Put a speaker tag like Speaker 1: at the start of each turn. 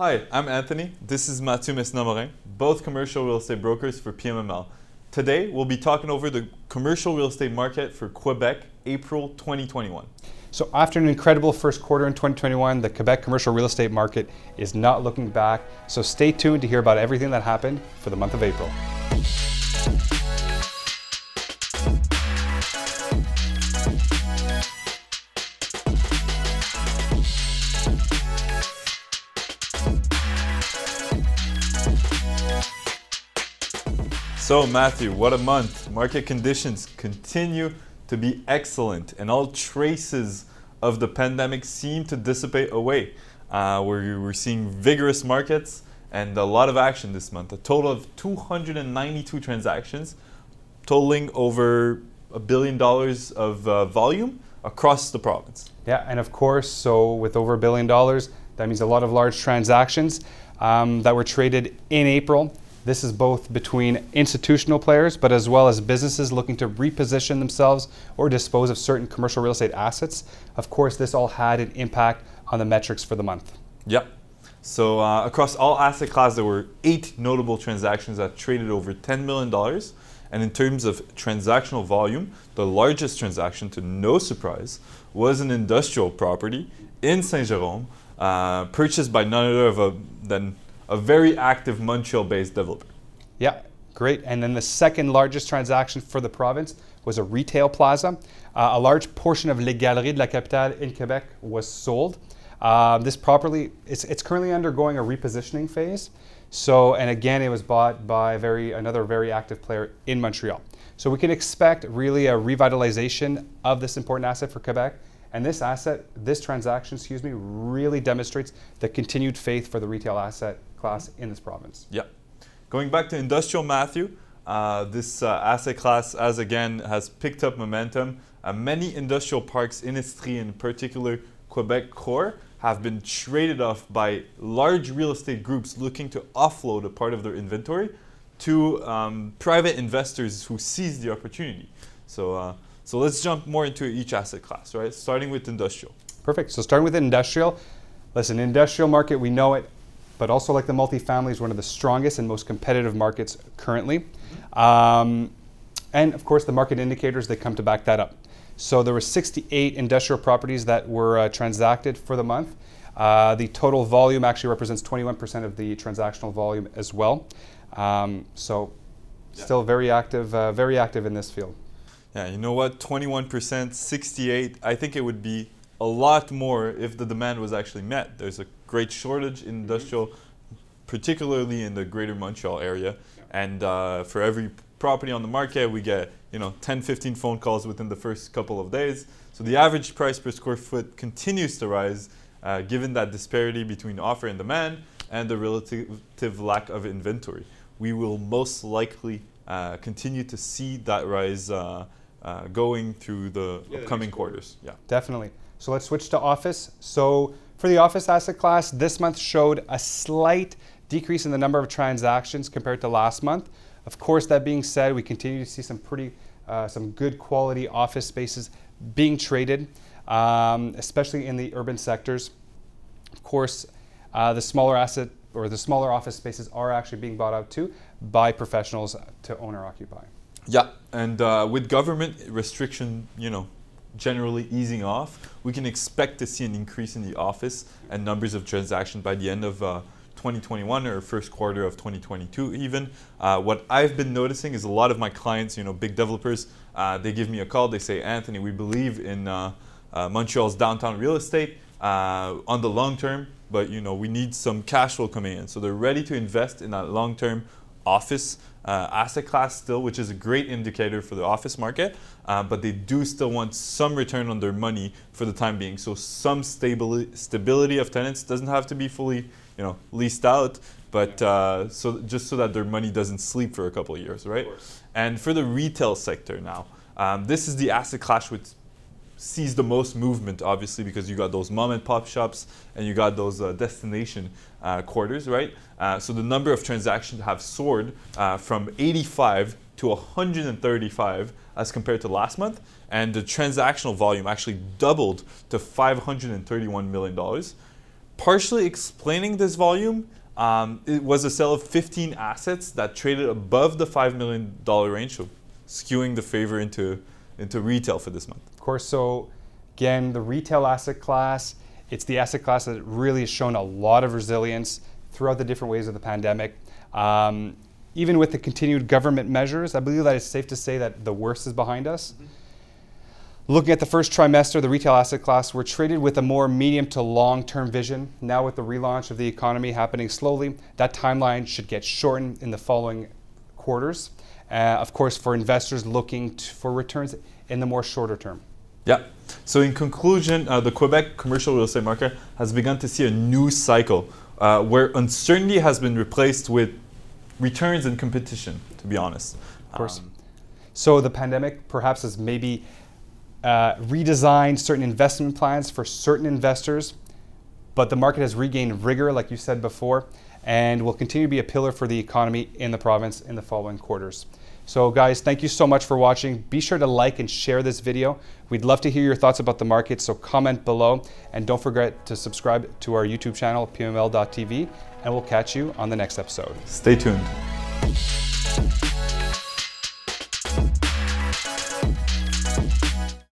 Speaker 1: Hi, I'm Anthony. This is Mathieu Mesnamorin, both commercial real estate brokers for PMML. Today, we'll be talking over the commercial real estate market for Quebec, April 2021.
Speaker 2: So, after an incredible first quarter in 2021, the Quebec commercial real estate market is not looking back. So, stay tuned to hear about everything that happened for the month of April.
Speaker 1: So, Matthew, what a month. Market conditions continue to be excellent, and all traces of the pandemic seem to dissipate away. Uh, we're, we're seeing vigorous markets and a lot of action this month. A total of 292 transactions, totaling over a billion dollars of uh, volume across the province.
Speaker 2: Yeah, and of course, so with over a billion dollars, that means a lot of large transactions um, that were traded in April. This is both between institutional players, but as well as businesses looking to reposition themselves or dispose of certain commercial real estate assets. Of course, this all had an impact on the metrics for the month.
Speaker 1: Yep. So uh, across all asset classes, there were eight notable transactions that traded over $10 million. And in terms of transactional volume, the largest transaction, to no surprise, was an industrial property in Saint Jerome, uh, purchased by none other than a very active Montreal-based developer.
Speaker 2: Yeah, great. And then the second largest transaction for the province was a retail plaza. Uh, a large portion of Les Galeries de la Capitale in Quebec was sold. Uh, this property, it's, it's currently undergoing a repositioning phase. So, and again, it was bought by very another very active player in Montreal. So we can expect really a revitalization of this important asset for Quebec. And this asset, this transaction, excuse me, really demonstrates the continued faith for the retail asset class in this province.
Speaker 1: Yeah. Going back to industrial, Matthew, uh, this uh, asset class, as again, has picked up momentum. Uh, many industrial parks in Estrie, in particular Quebec core, have been traded off by large real estate groups looking to offload a part of their inventory to um, private investors who seize the opportunity. So, uh, so let's jump more into each asset class, right? Starting with industrial.
Speaker 2: Perfect. So starting with industrial, listen, industrial market, we know it but also like the multifamily is one of the strongest and most competitive markets currently. Um, and of course, the market indicators, they come to back that up. So there were 68 industrial properties that were uh, transacted for the month. Uh, the total volume actually represents 21% of the transactional volume as well. Um, so yeah. still very active, uh, very active in this field.
Speaker 1: Yeah, you know what? 21%, 68. I think it would be a lot more if the demand was actually met. There's a great shortage in industrial, mm-hmm. particularly in the greater Montreal area. Yeah. And uh, for every property on the market, we get you know 10, 15 phone calls within the first couple of days. So the average price per square foot continues to rise, uh, given that disparity between offer and demand and the relative lack of inventory. We will most likely uh, continue to see that rise uh, going through the yeah, upcoming quarters.
Speaker 2: Yeah, definitely. So let's switch to office. So for the office asset class, this month showed a slight decrease in the number of transactions compared to last month. Of course, that being said, we continue to see some pretty, uh, some good quality office spaces being traded, um, especially in the urban sectors. Of course, uh, the smaller asset or the smaller office spaces are actually being bought out too by professionals to own or occupy.
Speaker 1: Yeah, and uh, with government restriction, you know, generally easing off, we can expect to see an increase in the office and numbers of transactions by the end of uh, 2021 or first quarter of 2022 even. Uh, what I've been noticing is a lot of my clients, you know, big developers, uh, they give me a call, they say, Anthony, we believe in uh, uh, Montreal's downtown real estate on the long term, but you know, we need some cash flow coming in. So they're ready to invest in that long term office uh, asset class still, which is a great indicator for the office market, uh, but they do still want some return on their money for the time being. So some stability stability of tenants doesn't have to be fully you know leased out, but uh, so just so that their money doesn't sleep for a couple of years, right? And for the retail sector now, um, this is the asset class with sees the most movement, obviously, because you got those mom and pop shops and you got those uh, destination uh, quarters, right? Uh, so the number of transactions have soared uh, from 85 to 135 as compared to last month, and the transactional volume actually doubled to 531 million dollars. partially explaining this volume, um, it was a sale of 15 assets that traded above the $5 million range, so skewing the favor into, into retail for this month.
Speaker 2: Of course, so again, the retail asset class, it's the asset class that really has shown a lot of resilience throughout the different waves of the pandemic. Um, even with the continued government measures, I believe that it's safe to say that the worst is behind us. Mm-hmm. Looking at the first trimester, the retail asset class were traded with a more medium to long term vision. Now, with the relaunch of the economy happening slowly, that timeline should get shortened in the following quarters. Uh, of course, for investors looking t- for returns in the more shorter term.
Speaker 1: Yeah. So, in conclusion, uh, the Quebec commercial real estate market has begun to see a new cycle uh, where uncertainty has been replaced with returns and competition, to be honest.
Speaker 2: Of course. Um, so, the pandemic perhaps has maybe uh, redesigned certain investment plans for certain investors, but the market has regained rigor, like you said before, and will continue to be a pillar for the economy in the province in the following quarters. So, guys, thank you so much for watching. Be sure to like and share this video. We'd love to hear your thoughts about the market, so comment below. And don't forget to subscribe to our YouTube channel, pml.tv, and we'll catch you on the next episode.
Speaker 1: Stay tuned.